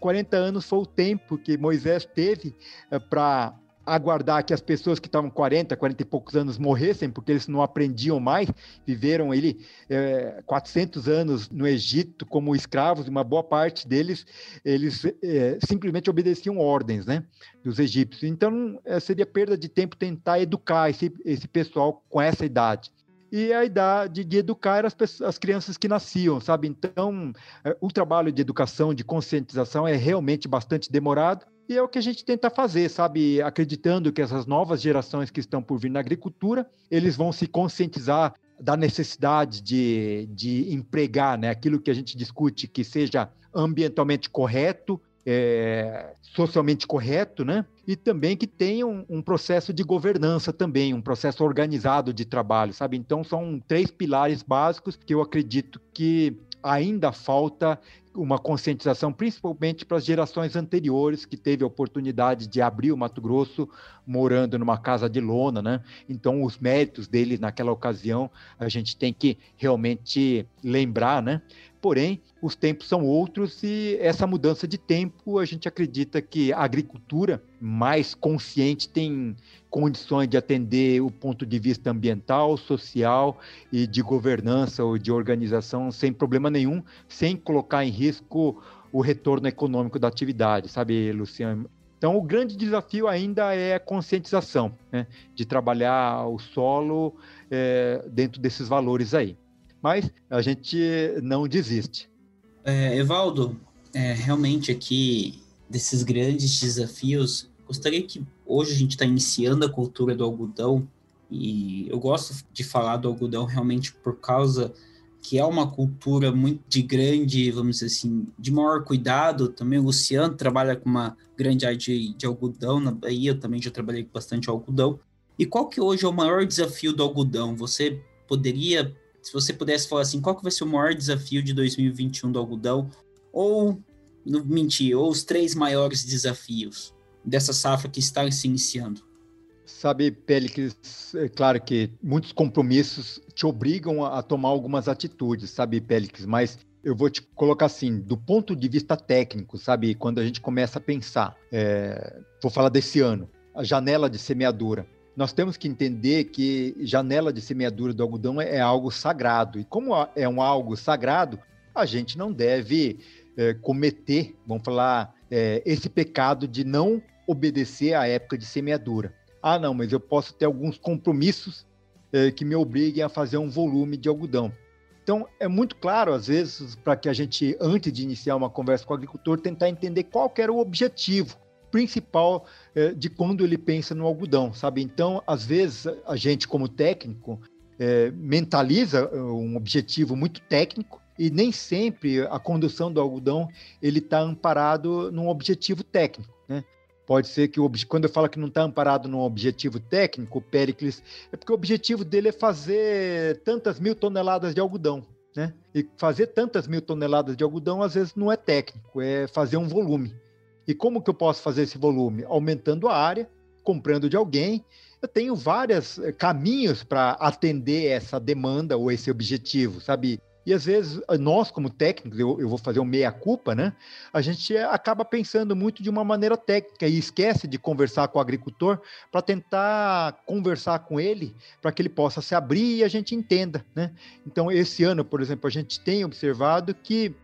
40 anos foi o tempo que Moisés teve eh, para aguardar que as pessoas que estavam 40, 40 e poucos anos morressem, porque eles não aprendiam mais, viveram ele é, 400 anos no Egito como escravos, e uma boa parte deles, eles é, simplesmente obedeciam ordens, né, dos egípcios. Então, é, seria perda de tempo tentar educar esse, esse pessoal com essa idade e a idade de educar as, pessoas, as crianças que nasciam, sabe? Então, é, o trabalho de educação, de conscientização é realmente bastante demorado. E é o que a gente tenta fazer, sabe? Acreditando que essas novas gerações que estão por vir na agricultura, eles vão se conscientizar da necessidade de, de empregar né, aquilo que a gente discute que seja ambientalmente correto, é, socialmente correto, né? E também que tenha um, um, processo de governança também, um processo organizado de trabalho, sabe? Então são três pilares básicos que eu acredito que ainda falta uma conscientização, principalmente para as gerações anteriores que teve a oportunidade de abrir o Mato Grosso morando numa casa de lona, né? Então os méritos dele naquela ocasião a gente tem que realmente lembrar, né? Porém, os tempos são outros e essa mudança de tempo, a gente acredita que a agricultura mais consciente tem condições de atender o ponto de vista ambiental, social e de governança ou de organização sem problema nenhum, sem colocar em risco o retorno econômico da atividade, sabe, Luciano? Então, o grande desafio ainda é a conscientização, né, de trabalhar o solo é, dentro desses valores aí mas a gente não desiste. É, Evaldo, é, realmente aqui, desses grandes desafios, gostaria que hoje a gente está iniciando a cultura do algodão, e eu gosto de falar do algodão realmente por causa que é uma cultura muito de grande, vamos dizer assim, de maior cuidado. Também o Luciano trabalha com uma grande área de, de algodão na Bahia, eu também já trabalhei com bastante algodão. E qual que hoje é o maior desafio do algodão? Você poderia se você pudesse falar assim, qual que vai ser o maior desafio de 2021 do algodão? Ou, não mentir, ou os três maiores desafios dessa safra que está se iniciando? Sabe, Pélix, é claro que muitos compromissos te obrigam a, tomar algumas atitudes, sabe, Pélix, mas eu vou te colocar assim, do ponto de vista técnico, sabe, quando a gente começa a pensar, é, vou falar desse ano, a janela de semeadura nós temos que entender que janela de semeadura do algodão é, é algo sagrado. E como é um algo sagrado, a gente não deve é, cometer, vamos falar, é, esse pecado de não obedecer à época de semeadura. Ah, não, mas eu posso ter alguns compromissos é, que me obriguem a fazer um volume de algodão. Então, é muito claro, às vezes, para que a gente, antes de iniciar uma conversa com o agricultor, tentar entender qual era o objetivo principal é, de quando ele pensa no algodão, sabe? Então, às vezes, a gente, como técnico, é, mentaliza é, um objetivo muito técnico e nem sempre a condução do algodão ele está amparado num objetivo técnico, né? Pode ser que, o, quando eu falo que não está amparado num objetivo técnico, o Pericles, é porque o objetivo dele é fazer tantas mil toneladas de algodão, né? E fazer tantas mil toneladas de algodão, às vezes, não é técnico, é fazer um volume. E como que eu posso fazer esse volume? Aumentando a área, comprando de alguém. Eu tenho vários eh, caminhos para atender essa demanda ou esse objetivo, sabe? E às vezes, nós, como técnicos, eu, eu vou fazer um meia-culpa, né? A gente acaba pensando muito de uma maneira técnica e esquece de conversar com o agricultor para tentar conversar com ele, para que ele possa se abrir e a gente entenda, né? Então, esse ano, por exemplo, a gente tem observado que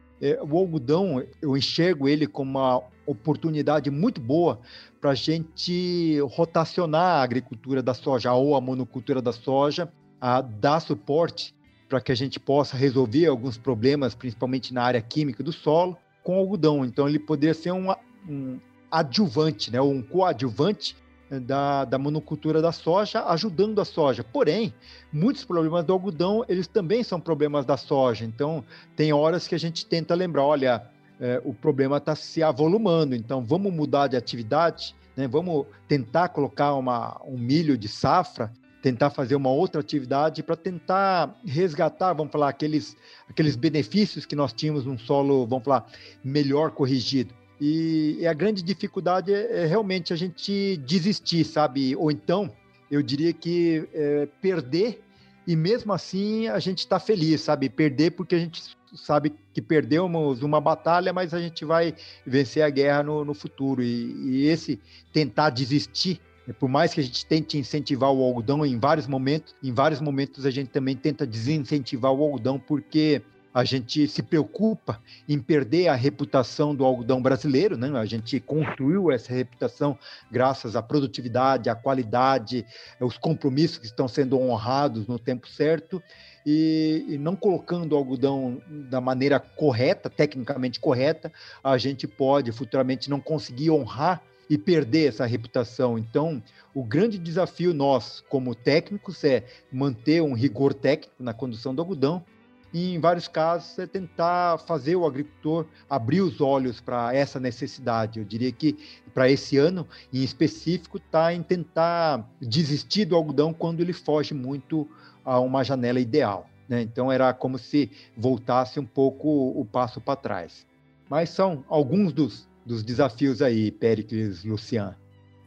o algodão, eu enxergo ele como uma oportunidade muito boa para a gente rotacionar a agricultura da soja ou a monocultura da soja, a dar suporte para que a gente possa resolver alguns problemas, principalmente na área química do solo, com algodão. Então, ele poderia ser um, um adjuvante, né, um coadjuvante da, da, monocultura da soja, ajudando a soja. Porém, muitos problemas do algodão, eles também são problemas da soja. Então, tem horas que a gente tenta lembrar, olha, é, o problema está se avolumando, então vamos mudar de atividade, né? vamos tentar colocar uma, um milho de safra tentar fazer uma outra atividade para tentar resgatar, vamos falar, aqueles, aqueles benefícios que nós tínhamos num solo, vamos falar, melhor corrigido. E, e a grande dificuldade é, é, realmente a gente desistir, sabe? Ou então, eu diria que é, perder e mesmo assim a gente está feliz, sabe? Perder porque a gente sabe que perdemos uma batalha, mas a gente vai vencer a guerra no, no futuro. E, e esse tentar desistir por mais que a gente tente incentivar o algodão em vários momentos, em vários momentos a gente também tenta desincentivar o algodão porque a gente se preocupa em perder a reputação do algodão brasileiro, né? A gente construiu essa reputação graças à produtividade, à qualidade, aos compromissos que estão sendo honrados no tempo certo. E, e, não colocando o algodão da maneira correta, tecnicamente correta, a gente pode futuramente não conseguir honrar e perder essa reputação. Então, o grande desafio nós, como técnicos, é manter um rigor técnico na condução do algodão e, em vários casos, é tentar fazer o agricultor abrir os olhos para essa necessidade. Eu diria que, para esse ano, em específico, está em tentar desistir do algodão quando ele foge muito a uma janela ideal. Né? Então, era como se voltasse um pouco o passo para trás. Mas são alguns dos dos desafios aí, Péricles, Lucian?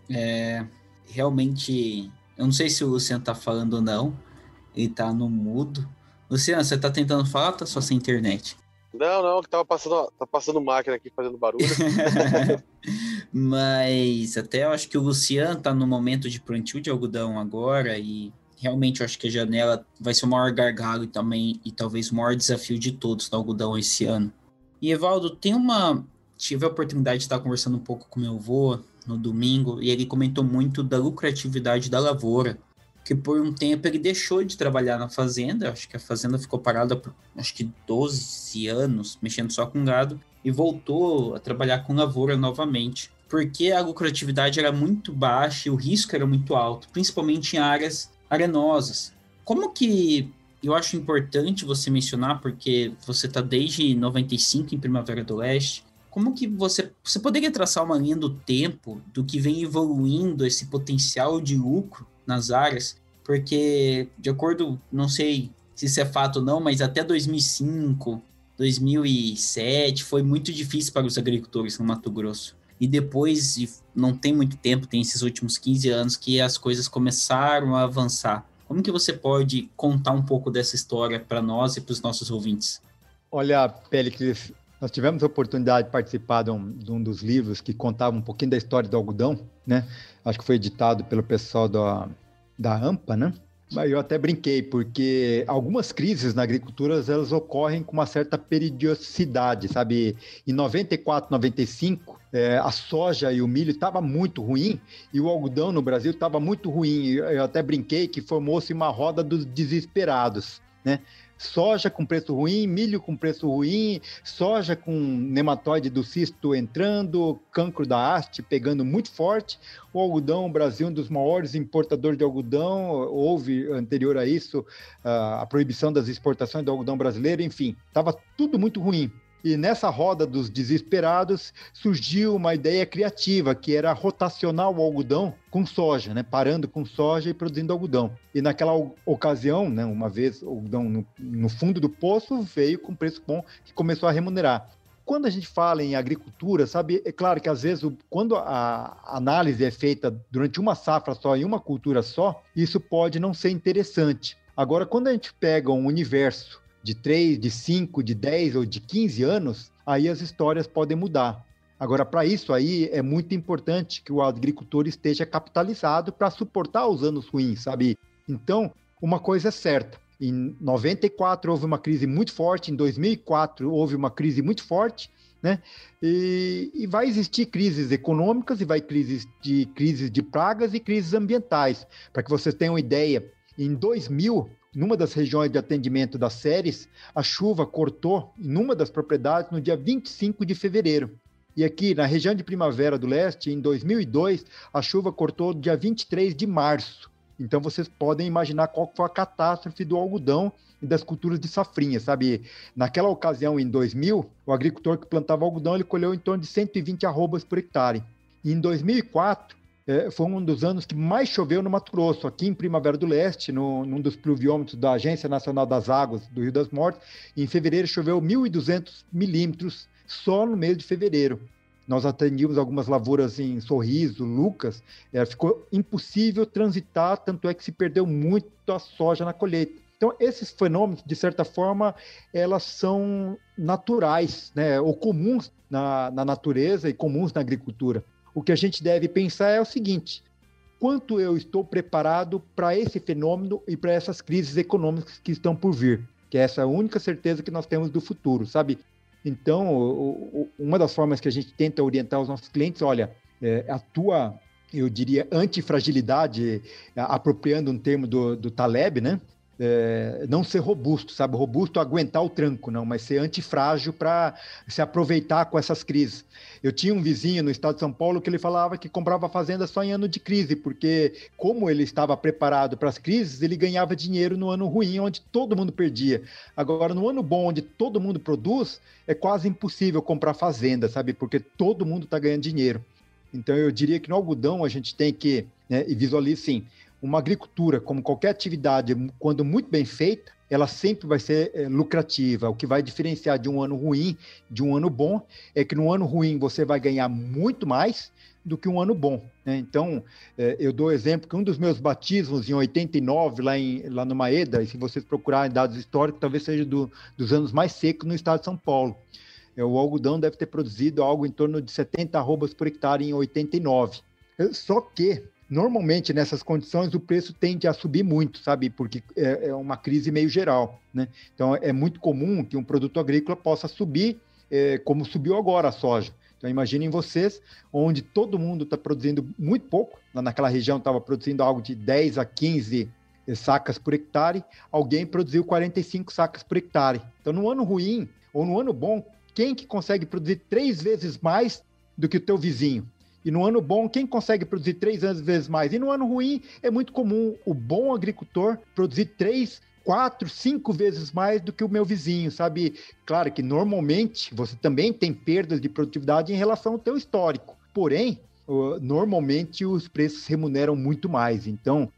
É, realmente, eu não sei se o Luciano tá falando ou não, ele tá no mudo. Luciano, você tá tentando falar ou tá só sem internet? Não, não, que tava passando, tá passando máquina aqui fazendo barulho. Mas até eu acho que o Luciano tá no momento de plantio de algodão agora e realmente eu acho que a janela vai ser o maior gargalo e também e talvez o maior desafio de todos no algodão esse ano. E Evaldo, tem uma tive a oportunidade de estar conversando um pouco com meu avô no domingo e ele comentou muito da lucratividade da lavoura, que por um tempo ele deixou de trabalhar na fazenda, acho que a fazenda ficou parada por acho que 12 anos, mexendo só com gado, e voltou a trabalhar com lavoura novamente, porque a lucratividade era muito baixa e o risco era muito alto, principalmente em áreas arenosas. Como que eu acho importante você mencionar, porque você está desde 95 em Primavera do Leste, como que você, você poderia traçar uma linha do tempo do que vem evoluindo esse potencial de lucro nas áreas? Porque, de acordo, não sei se isso é fato ou não, mas até 2005, 2007 foi muito difícil para os agricultores no Mato Grosso. E depois, não tem muito tempo, tem esses últimos 15 anos que as coisas começaram a avançar. Como que você pode contar um pouco dessa história para nós e para os nossos ouvintes? Olha, Pélix, nós tivemos a oportunidade de participar de um, de um, dos livros que contava um pouquinho da história do algodão, né? Acho que foi editado pelo pessoal da, da AMPA, né? Mas eu até brinquei, porque algumas crises na agricultura elas ocorrem com uma certa periodicidade, sabe? Em 94, 95, é, a soja e o milho estavam muito ruim e o algodão no Brasil estava muito ruim. Eu até brinquei que formou-se uma roda dos desesperados, né? Soja com preço ruim, milho com preço ruim, soja com nematóide do cisto entrando, cancro da haste pegando muito forte, o algodão, o Brasil, um dos maiores importadores de algodão, houve anterior a isso a proibição das exportações do algodão brasileiro, enfim, estava tudo muito ruim. E nessa roda dos desesperados surgiu uma ideia criativa, que era rotacionar o algodão com soja, né? parando com soja e produzindo algodão. E naquela ocasião, né, uma vez o algodão no, no fundo do poço, veio com preço bom que começou a remunerar quando a gente fala em agricultura, sabe, é claro que às vezes quando a análise é feita durante uma safra só em uma cultura só, isso pode não ser interessante. Agora, quando a gente pega um universo de 3, de 5, de 10 ou de 15 anos, aí as histórias podem mudar. Agora, para isso aí, é muito importante que o agricultor esteja capitalizado para suportar os anos ruins, sabe? Então, uma coisa é certa, em 94 houve uma crise muito forte, em 2004 houve uma crise muito forte, né? E, e, vai existir crises econômicas e vai crises de crises de pragas e crises ambientais. Para que vocês tenham uma ideia, em 2000, numa das regiões de atendimento das séries, a chuva cortou em uma das propriedades no dia 25 de fevereiro. E aqui na região de Primavera do Leste, em 2002, a chuva cortou dia 23 de março. Então vocês podem imaginar qual foi a catástrofe do algodão e das culturas de safrinha, sabe? Naquela ocasião, em 2000, o agricultor que plantava algodão, ele colheu em torno de 120 arrobas por hectare. E em 2004, é, foi um dos anos que mais choveu no Mato Grosso, aqui em Primavera do Leste, no, num dos pluviômetros da Agência Nacional das Águas do Rio das Mortes. Em fevereiro choveu 1.200 milímetros só no mês de fevereiro. Nós atendíamos algumas lavouras em Sorriso, Lucas, é, ficou impossível transitar, tanto é que se perdeu muito a soja na colheita. Então, esses fenômenos, de certa forma, elas são naturais, né, ou comuns na, na natureza e comuns na agricultura. O que a gente deve pensar é o seguinte: quanto eu estou preparado para esse fenômeno e para essas crises econômicas que estão por vir? Que é essa única certeza que nós temos do futuro, sabe? Então, uma das formas que a gente tenta orientar os nossos clientes, olha, é, a tua, eu diria, antifragilidade, apropriando um termo do, do Taleb, né? É, não ser robusto, sabe? Robusto aguentar o tranco, não, mas ser antifrágil para se aproveitar com essas crises. Eu tinha um vizinho no estado de São Paulo que ele falava que comprava fazenda só em ano de crise, porque como ele estava preparado para as crises, ele ganhava dinheiro no ano ruim, onde todo mundo perdia. Agora, no ano bom, onde todo mundo produz, é quase impossível comprar fazenda, sabe? Porque todo mundo está ganhando dinheiro. Então, eu diria que no algodão a gente tem que, né, e visualize sim, uma agricultura, como qualquer atividade, quando muito bem feita, ela sempre vai ser é, lucrativa. O que vai diferenciar de um ano ruim de um ano bom é que no ano ruim você vai ganhar muito mais do que um ano bom. Né? Então, é, eu dou exemplo que um dos meus batismos em 89, lá, em, lá no Maeda, e se vocês procurarem dados históricos, talvez seja do, dos anos mais secos no estado de São Paulo. É, o algodão deve ter produzido algo em torno de 70 arrobas por hectare em 89. Só que Normalmente, nessas condições, o preço tende a subir muito, sabe? Porque é, é uma crise meio geral, né? Então, é muito comum que um produto agrícola possa subir, é, como subiu agora a soja. Então, imaginem vocês, onde todo mundo está produzindo muito pouco, naquela região estava produzindo algo de 10 a 15 sacas por hectare, alguém produziu 45 sacas por hectare. Então, no ano ruim ou no ano bom, quem que consegue produzir três vezes mais do que o teu vizinho? E no ano bom, quem consegue produzir três vezes mais? E no ano ruim, é muito comum o bom agricultor produzir três, quatro, cinco vezes mais do que o meu vizinho, sabe? Claro que normalmente você também tem perdas de produtividade em relação ao teu histórico. Porém, normalmente os preços remuneram muito mais. Então,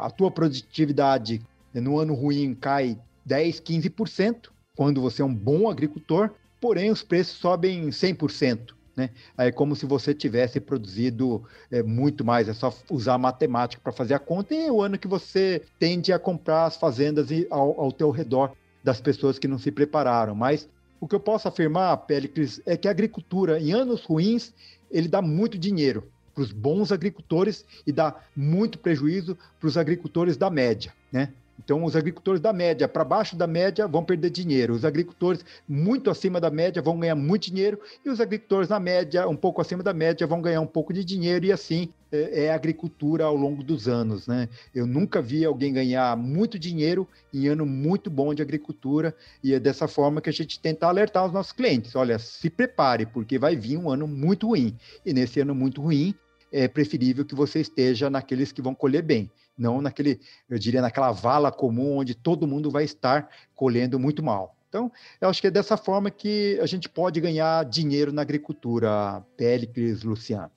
a tua produtividade no ano ruim cai 10, 15%, quando você é um bom agricultor, porém os preços sobem 100%. Né? É como se você tivesse produzido é, muito mais, é só usar matemática para fazer a conta, e é o ano que você tende a comprar as fazendas ao, ao teu redor das pessoas que não se prepararam. Mas o que eu posso afirmar, Péricles, é que a agricultura, em anos ruins, ele dá muito dinheiro para os bons agricultores e dá muito prejuízo para os agricultores da média. Né? Então, os agricultores da média para baixo da média vão perder dinheiro, os agricultores muito acima da média vão ganhar muito dinheiro, e os agricultores na média, um pouco acima da média, vão ganhar um pouco de dinheiro, e assim é, é a agricultura ao longo dos anos. Né? Eu nunca vi alguém ganhar muito dinheiro em ano muito bom de agricultura, e é dessa forma que a gente tenta alertar os nossos clientes: olha, se prepare, porque vai vir um ano muito ruim, e nesse ano muito ruim, é preferível que você esteja naqueles que vão colher bem não naquele, eu diria, naquela vala comum onde todo mundo vai estar colhendo muito mal. Então, eu acho que é dessa forma que a gente pode ganhar dinheiro na agricultura, Péricles, Luciano.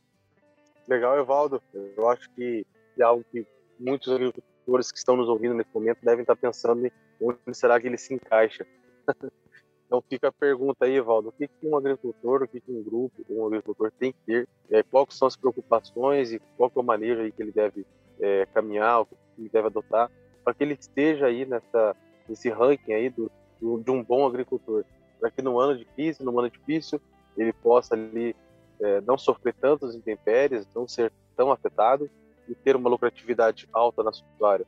Legal, Evaldo. Eu acho que é algo que muitos agricultores que estão nos ouvindo nesse momento devem estar pensando em onde será que ele se encaixa. Então fica a pergunta aí, Evaldo, o que, um agricultor, o que, que um grupo, um agricultor tem que ter, é, quais são as preocupações e qual é o manejo aí que ele deve é, caminhar, o que ele deve adotar, para que ele esteja aí nessa, nesse ranking aí do, de um bom agricultor, para que no ano difícil, no ano difícil, ele possa ali é, não sofrer tantas intempéries, não ser tão afetado e ter uma lucratividade alta na sua área.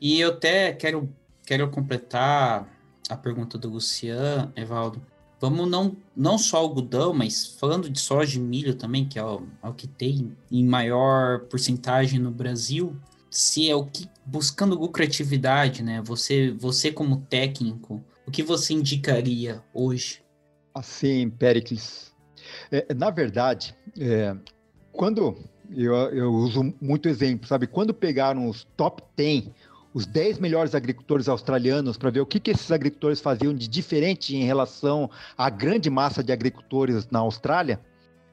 E eu até quero, quero completar a pergunta do Lucian, Evaldo. Vamos não, não só algodão, mas falando de soja e milho também, que é o, é o que tem em maior porcentagem no Brasil, se é o que buscando lucratividade, né? Você, você como técnico, o que você indicaria hoje? Assim, Pericles, é, na verdade, é, quando eu, eu uso muito exemplo, sabe? Quando pegaram os top 10 os 10 melhores agricultores australianos para ver o que, que esses agricultores faziam de diferente em relação à grande massa de agricultores na Austrália,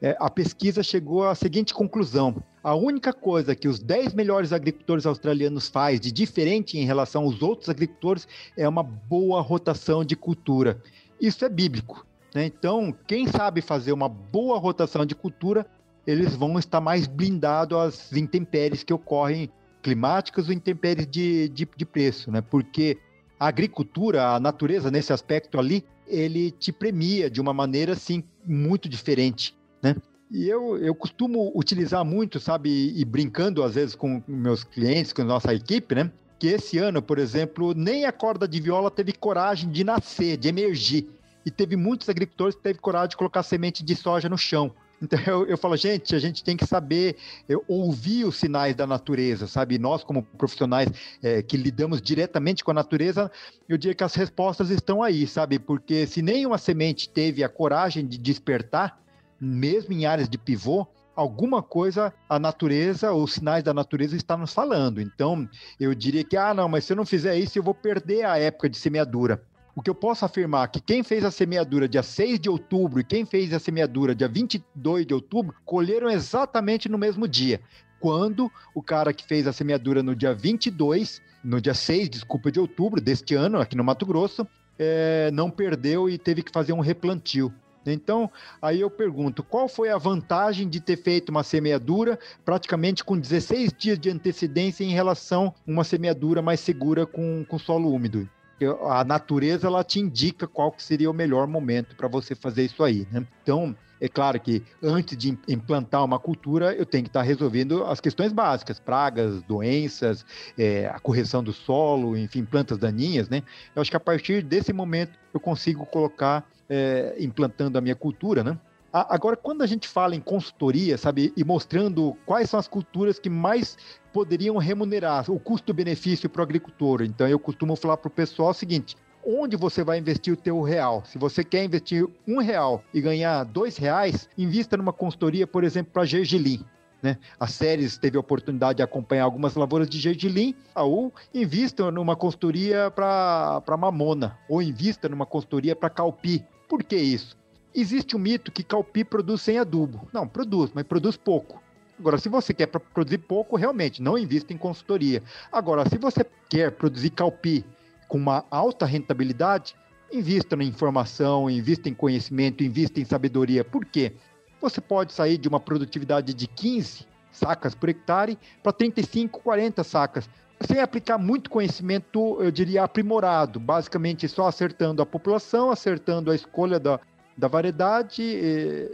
é, a pesquisa chegou à seguinte conclusão. A única coisa que os 10 melhores agricultores australianos faz de diferente em relação aos outros agricultores é uma boa rotação de cultura. Isso é bíblico. Né? Então, quem sabe fazer uma boa rotação de cultura, eles vão estar mais blindados às intempéries que ocorrem climáticas ou intempéries de, de, de preço, né? Porque a agricultura, a natureza nesse aspecto ali, ele te premia de uma maneira assim muito diferente, né? E eu, eu costumo utilizar muito, sabe, e brincando às vezes com meus clientes, com a nossa equipe, né? Que esse ano, por exemplo, nem a corda de viola teve coragem de nascer, de emergir. E teve muitos agricultores que teve coragem de colocar semente de soja no chão. Então eu, eu falo, gente, a gente tem que saber eu, ouvir os sinais da natureza, sabe? Nós, como profissionais é, que lidamos diretamente com a natureza, eu diria que as respostas estão aí, sabe? Porque se nenhuma semente teve a coragem de despertar, mesmo em áreas de pivô, alguma coisa a natureza, os sinais da natureza estão nos falando. Então, eu diria que, ah, não, mas se eu não fizer isso, eu vou perder a época de semeadura. O que eu posso afirmar é que quem fez a semeadura dia 6 de outubro e quem fez a semeadura dia 22 de outubro colheram exatamente no mesmo dia. Quando o cara que fez a semeadura no dia 22, no dia 6, desculpa, de outubro deste ano, aqui no Mato Grosso, é, não perdeu e teve que fazer um replantio. Então, aí eu pergunto, qual foi a vantagem de ter feito uma semeadura praticamente com 16 dias de antecedência em relação a uma semeadura mais segura com, com solo úmido? A natureza ela te indica qual que seria o melhor momento para você fazer isso aí, né? Então, é claro que antes de implantar uma cultura, eu tenho que estar resolvendo as questões básicas, pragas, doenças, é, a correção do solo, enfim, plantas daninhas, né? Eu acho que a partir desse momento eu consigo colocar, é, implantando a minha cultura, né? Agora, quando a gente fala em consultoria, sabe, e mostrando quais são as culturas que mais poderiam remunerar o custo-benefício para o agricultor, então eu costumo falar para o pessoal o seguinte: onde você vai investir o teu real. Se você quer investir um real e ganhar dois reais, invista numa consultoria, por exemplo, para gergelim. Né? A Séries teve a oportunidade de acompanhar algumas lavouras de gergelim, ou invista numa consultoria para mamona, ou invista numa consultoria para calpi. Por que isso? Existe um mito que calpi produz sem adubo. Não, produz, mas produz pouco. Agora, se você quer produzir pouco, realmente, não invista em consultoria. Agora, se você quer produzir calpi com uma alta rentabilidade, invista na informação, invista em conhecimento, invista em sabedoria. Por quê? Você pode sair de uma produtividade de 15 sacas por hectare para 35, 40 sacas, sem aplicar muito conhecimento, eu diria, aprimorado, basicamente só acertando a população, acertando a escolha da, da variedade,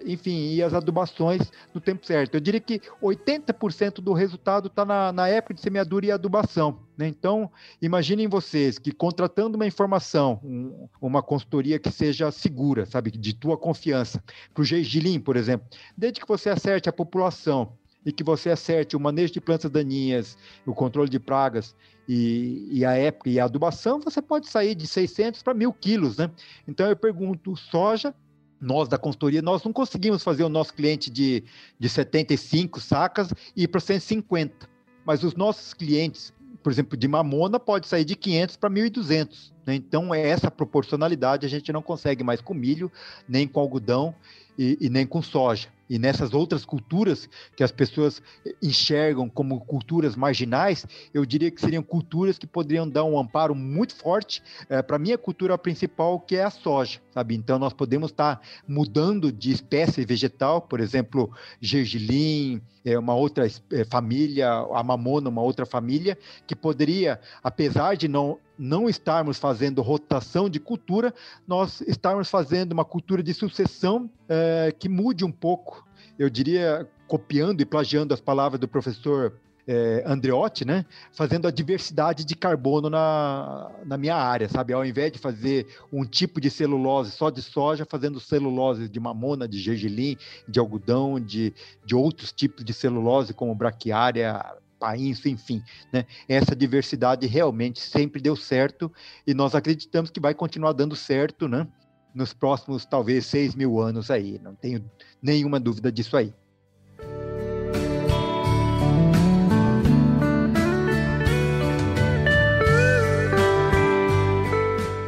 enfim, e as adubações no tempo certo. Eu diria que 80% do resultado está na, na, época de semeadura e adubação. Né? Então, imaginem vocês que contratando uma informação, um, uma consultoria que seja segura, sabe, de tua confiança, para o gergelim, por exemplo, desde que você acerte a população e que você acerte o manejo de plantas daninhas, o controle de pragas e, e, a época e a adubação, você pode sair de 600 para 1.000 quilos, né? Então eu pergunto, soja nós da consultoria, nós não conseguimos fazer o nosso cliente de, de 75 sacas ir para 150. Mas os nossos clientes, por exemplo, de mamona, pode sair de 500 para 1.200. Né? Então, é essa proporcionalidade a gente não consegue mais com milho, nem com algodão e, e nem com soja e nessas outras culturas que as pessoas enxergam como culturas marginais, eu diria que seriam culturas que poderiam dar um amparo muito forte é, para a minha cultura principal, que é a soja, sabe? Então, nós podemos estar tá mudando de espécie vegetal, por exemplo, gergelim, é uma outra é, família, a mamona, uma outra família, que poderia, apesar de não não estarmos fazendo rotação de cultura, nós estarmos fazendo uma cultura de sucessão é, que mude um pouco. Eu diria, copiando e plagiando as palavras do professor é, Andreotti, né? Fazendo a diversidade de carbono na, na minha área, sabe? Ao invés de fazer um tipo de celulose só de soja, fazendo celulose de mamona, de gergelim, de algodão, de, de outros tipos de celulose, como braquiária, país, enfim, né? Essa diversidade realmente sempre deu certo e nós acreditamos que vai continuar dando certo, né? Nos próximos, talvez, seis mil anos aí, não tenho nenhuma dúvida disso aí.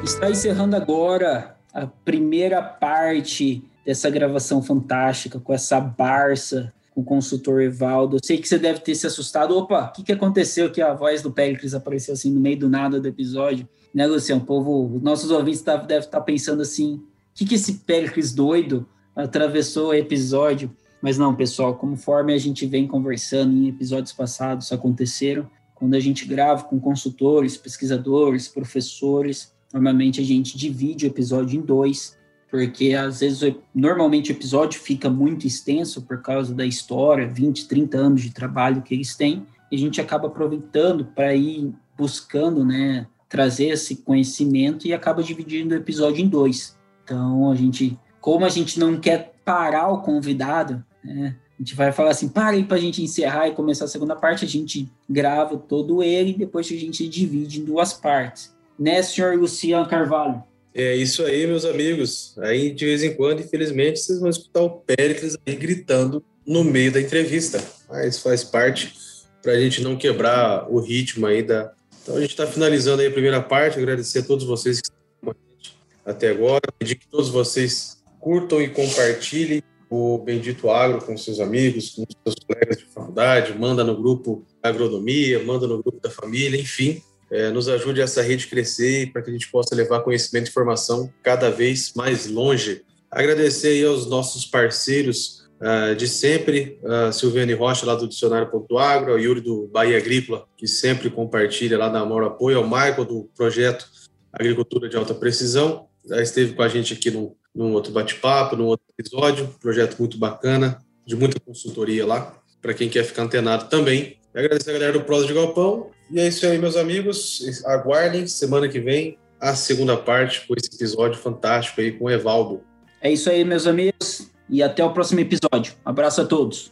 Está encerrando agora a primeira parte dessa gravação fantástica com essa Barça, o consultor Evaldo. Eu sei que você deve ter se assustado. Opa, o que, que aconteceu que a voz do Péricles apareceu assim no meio do nada do episódio? Né, Luciano? O povo, nossos ouvintes tá, devem estar tá pensando assim: o que, que esse Péricles doido atravessou o episódio? Mas não, pessoal, conforme a gente vem conversando em episódios passados, aconteceram. Quando a gente grava com consultores, pesquisadores, professores, normalmente a gente divide o episódio em dois porque às vezes normalmente o episódio fica muito extenso por causa da história, 20, 30 anos de trabalho que eles têm, e a gente acaba aproveitando para ir buscando, né, trazer esse conhecimento e acaba dividindo o episódio em dois. Então a gente, como a gente não quer parar o convidado, né, a gente vai falar assim, para aí para a gente encerrar e começar a segunda parte, a gente grava todo ele e depois a gente divide em duas partes. Né, senhor Luciano Carvalho? É isso aí, meus amigos. Aí, de vez em quando, infelizmente, vocês vão escutar o Péricles aí gritando no meio da entrevista. Mas faz parte para a gente não quebrar o ritmo aí da. Então, a gente está finalizando aí a primeira parte. Agradecer a todos vocês que estão com a gente até agora. Pedir que todos vocês curtam e compartilhem o Bendito Agro com seus amigos, com seus colegas de faculdade. Manda no grupo agronomia, manda no grupo da família, enfim é, nos ajude essa rede crescer para que a gente possa levar conhecimento e informação cada vez mais longe. Agradecer aos nossos parceiros uh, de sempre, uh, Silviane Rocha, lá do Dicionário.agro, ao Yuri do Bahia Agrícola, que sempre compartilha lá da Amor Apoio, ao Michael do projeto Agricultura de Alta Precisão, já esteve com a gente aqui num, num outro bate-papo, num outro episódio, projeto muito bacana, de muita consultoria lá, para quem quer ficar antenado também. Agradecer a galera do Prosa de Galpão e é isso aí, meus amigos. Aguardem semana que vem a segunda parte com esse episódio fantástico aí com o Evaldo. É isso aí, meus amigos. E até o próximo episódio. Abraço a todos.